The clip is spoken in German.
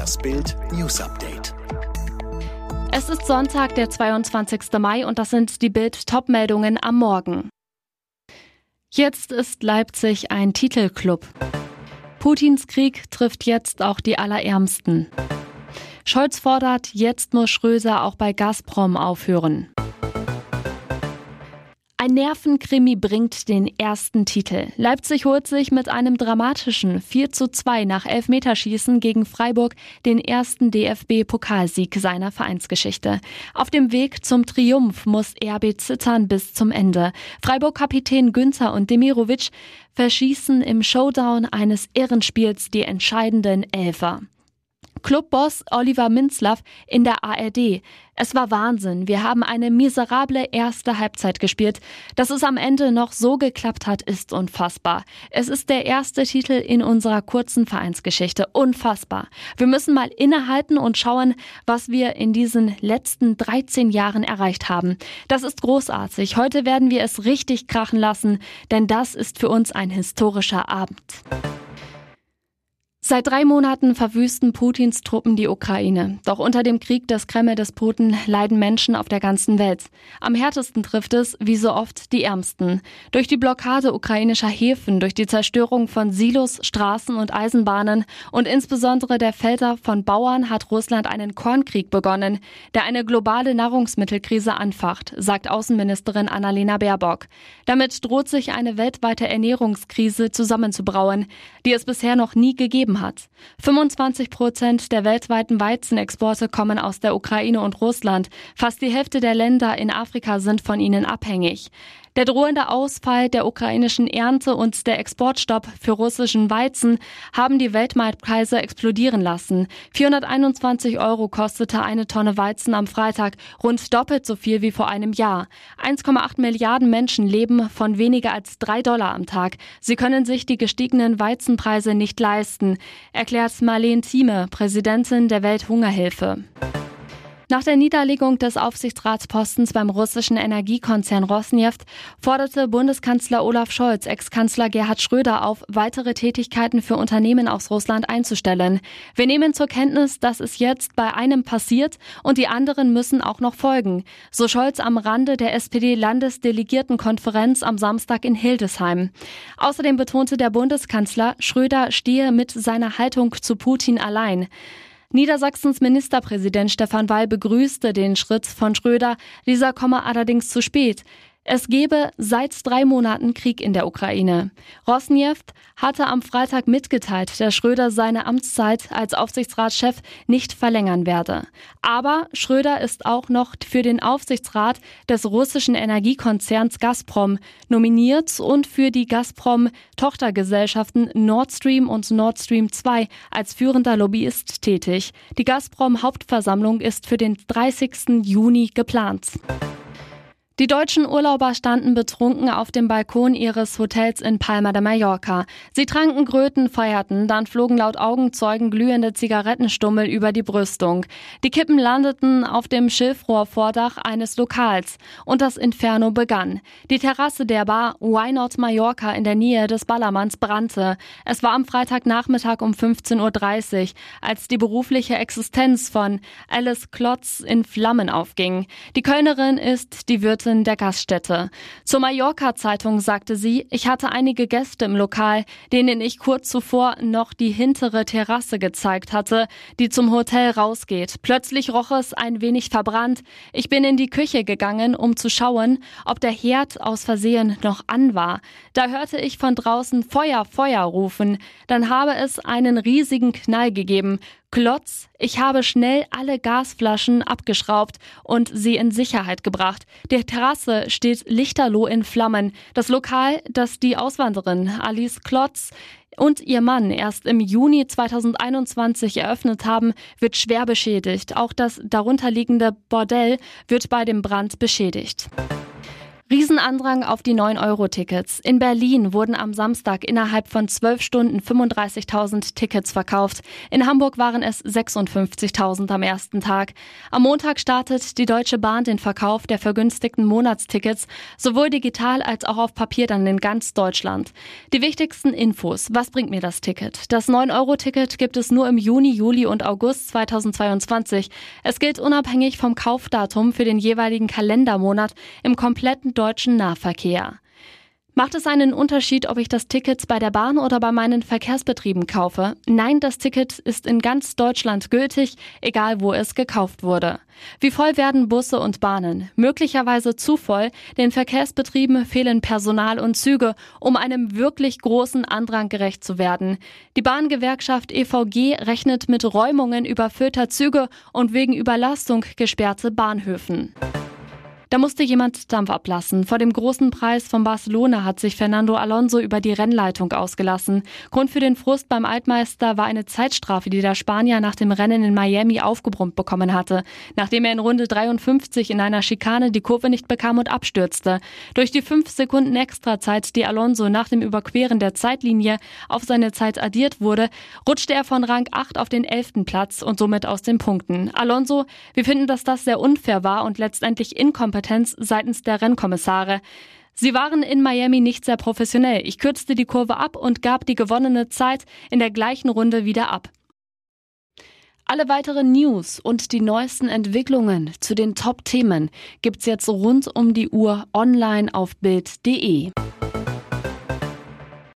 Das Bild News Update. Es ist Sonntag, der 22. Mai und das sind die Bild Topmeldungen am Morgen. Jetzt ist Leipzig ein Titelclub. Putins Krieg trifft jetzt auch die Allerärmsten. Scholz fordert, jetzt muss Schröser auch bei Gazprom aufhören. Ein Nervenkrimi bringt den ersten Titel. Leipzig holt sich mit einem dramatischen 4 zu 2 nach Elfmeterschießen gegen Freiburg den ersten DFB-Pokalsieg seiner Vereinsgeschichte. Auf dem Weg zum Triumph muss RB zittern bis zum Ende. Freiburg-Kapitän Günther und Demirovic verschießen im Showdown eines Ehrenspiels die entscheidenden Elfer. Clubboss Oliver Minzlaff in der ARD. Es war Wahnsinn. Wir haben eine miserable erste Halbzeit gespielt. Dass es am Ende noch so geklappt hat, ist unfassbar. Es ist der erste Titel in unserer kurzen Vereinsgeschichte. Unfassbar. Wir müssen mal innehalten und schauen, was wir in diesen letzten 13 Jahren erreicht haben. Das ist großartig. Heute werden wir es richtig krachen lassen, denn das ist für uns ein historischer Abend. Seit drei Monaten verwüsten Putins Truppen die Ukraine. Doch unter dem Krieg des Kreml-Despoten leiden Menschen auf der ganzen Welt. Am härtesten trifft es, wie so oft, die Ärmsten. Durch die Blockade ukrainischer Häfen, durch die Zerstörung von Silos, Straßen und Eisenbahnen und insbesondere der Felder von Bauern hat Russland einen Kornkrieg begonnen, der eine globale Nahrungsmittelkrise anfacht, sagt Außenministerin Annalena Baerbock. Damit droht sich eine weltweite Ernährungskrise zusammenzubrauen, die es bisher noch nie gegeben hat hat. 25 Prozent der weltweiten Weizenexporte kommen aus der Ukraine und Russland. Fast die Hälfte der Länder in Afrika sind von ihnen abhängig. Der drohende Ausfall der ukrainischen Ernte und der Exportstopp für russischen Weizen haben die Weltmarktpreise explodieren lassen. 421 Euro kostete eine Tonne Weizen am Freitag, rund doppelt so viel wie vor einem Jahr. 1,8 Milliarden Menschen leben von weniger als drei Dollar am Tag. Sie können sich die gestiegenen Weizenpreise nicht leisten, erklärt Marlene Thieme, Präsidentin der Welthungerhilfe. Nach der Niederlegung des Aufsichtsratspostens beim russischen Energiekonzern Rosneft forderte Bundeskanzler Olaf Scholz Ex-Kanzler Gerhard Schröder auf, weitere Tätigkeiten für Unternehmen aus Russland einzustellen. Wir nehmen zur Kenntnis, dass es jetzt bei einem passiert und die anderen müssen auch noch folgen, so Scholz am Rande der SPD-Landesdelegiertenkonferenz am Samstag in Hildesheim. Außerdem betonte der Bundeskanzler, Schröder stehe mit seiner Haltung zu Putin allein. Niedersachsens Ministerpräsident Stefan Weil begrüßte den Schritt von Schröder. Dieser komme allerdings zu spät. Es gebe seit drei Monaten Krieg in der Ukraine. Rosneft hatte am Freitag mitgeteilt, dass Schröder seine Amtszeit als Aufsichtsratschef nicht verlängern werde. Aber Schröder ist auch noch für den Aufsichtsrat des russischen Energiekonzerns Gazprom nominiert und für die Gazprom-Tochtergesellschaften Nord Stream und Nord Stream 2 als führender Lobbyist tätig. Die Gazprom-Hauptversammlung ist für den 30. Juni geplant. Die deutschen Urlauber standen betrunken auf dem Balkon ihres Hotels in Palma de Mallorca. Sie tranken Gröten, feierten, dann flogen laut Augenzeugen glühende Zigarettenstummel über die Brüstung. Die Kippen landeten auf dem Schilfrohrvordach eines Lokals und das Inferno begann. Die Terrasse der Bar Why Not Mallorca in der Nähe des Ballermanns brannte. Es war am Freitagnachmittag um 15.30 Uhr, als die berufliche Existenz von Alice Klotz in Flammen aufging. Die Kölnerin ist die Wirtin Besitzerin der Gaststätte. Zur Mallorca-Zeitung sagte sie, ich hatte einige Gäste im Lokal, denen ich kurz zuvor noch die hintere Terrasse gezeigt hatte, die zum Hotel rausgeht. Plötzlich roch es ein wenig verbrannt. Ich bin in die Küche gegangen, um zu schauen, ob der Herd aus Versehen noch an war. Da hörte ich von draußen Feuer, Feuer rufen. Dann habe es einen riesigen Knall gegeben. Klotz, ich habe schnell alle Gasflaschen abgeschraubt und sie in Sicherheit gebracht. Die Terrasse steht lichterloh in Flammen. Das Lokal, das die Auswanderin Alice Klotz und ihr Mann erst im Juni 2021 eröffnet haben, wird schwer beschädigt. Auch das darunterliegende Bordell wird bei dem Brand beschädigt. Riesenandrang auf die 9-Euro-Tickets. In Berlin wurden am Samstag innerhalb von 12 Stunden 35.000 Tickets verkauft. In Hamburg waren es 56.000 am ersten Tag. Am Montag startet die Deutsche Bahn den Verkauf der vergünstigten Monatstickets, sowohl digital als auch auf Papier dann in ganz Deutschland. Die wichtigsten Infos. Was bringt mir das Ticket? Das 9-Euro-Ticket gibt es nur im Juni, Juli und August 2022. Es gilt unabhängig vom Kaufdatum für den jeweiligen Kalendermonat im kompletten deutschen Nahverkehr. Macht es einen Unterschied, ob ich das Ticket bei der Bahn oder bei meinen Verkehrsbetrieben kaufe? Nein, das Ticket ist in ganz Deutschland gültig, egal wo es gekauft wurde. Wie voll werden Busse und Bahnen? Möglicherweise zu voll. Den Verkehrsbetrieben fehlen Personal und Züge, um einem wirklich großen Andrang gerecht zu werden. Die Bahngewerkschaft EVG rechnet mit Räumungen überfüllter Züge und wegen Überlastung gesperrte Bahnhöfen. Da musste jemand Dampf ablassen. Vor dem großen Preis von Barcelona hat sich Fernando Alonso über die Rennleitung ausgelassen. Grund für den Frust beim Altmeister war eine Zeitstrafe, die der Spanier nach dem Rennen in Miami aufgebrummt bekommen hatte, nachdem er in Runde 53 in einer Schikane die Kurve nicht bekam und abstürzte. Durch die fünf Sekunden Extrazeit, die Alonso nach dem Überqueren der Zeitlinie auf seine Zeit addiert wurde, rutschte er von Rang 8 auf den 11. Platz und somit aus den Punkten. Alonso, wir finden, dass das sehr unfair war und letztendlich inkompetent Inkompetenz seitens der Rennkommissare. Sie waren in Miami nicht sehr professionell. Ich kürzte die Kurve ab und gab die gewonnene Zeit in der gleichen Runde wieder ab. Alle weiteren News und die neuesten Entwicklungen zu den Top-Themen gibt's jetzt rund um die Uhr online auf Bild.de.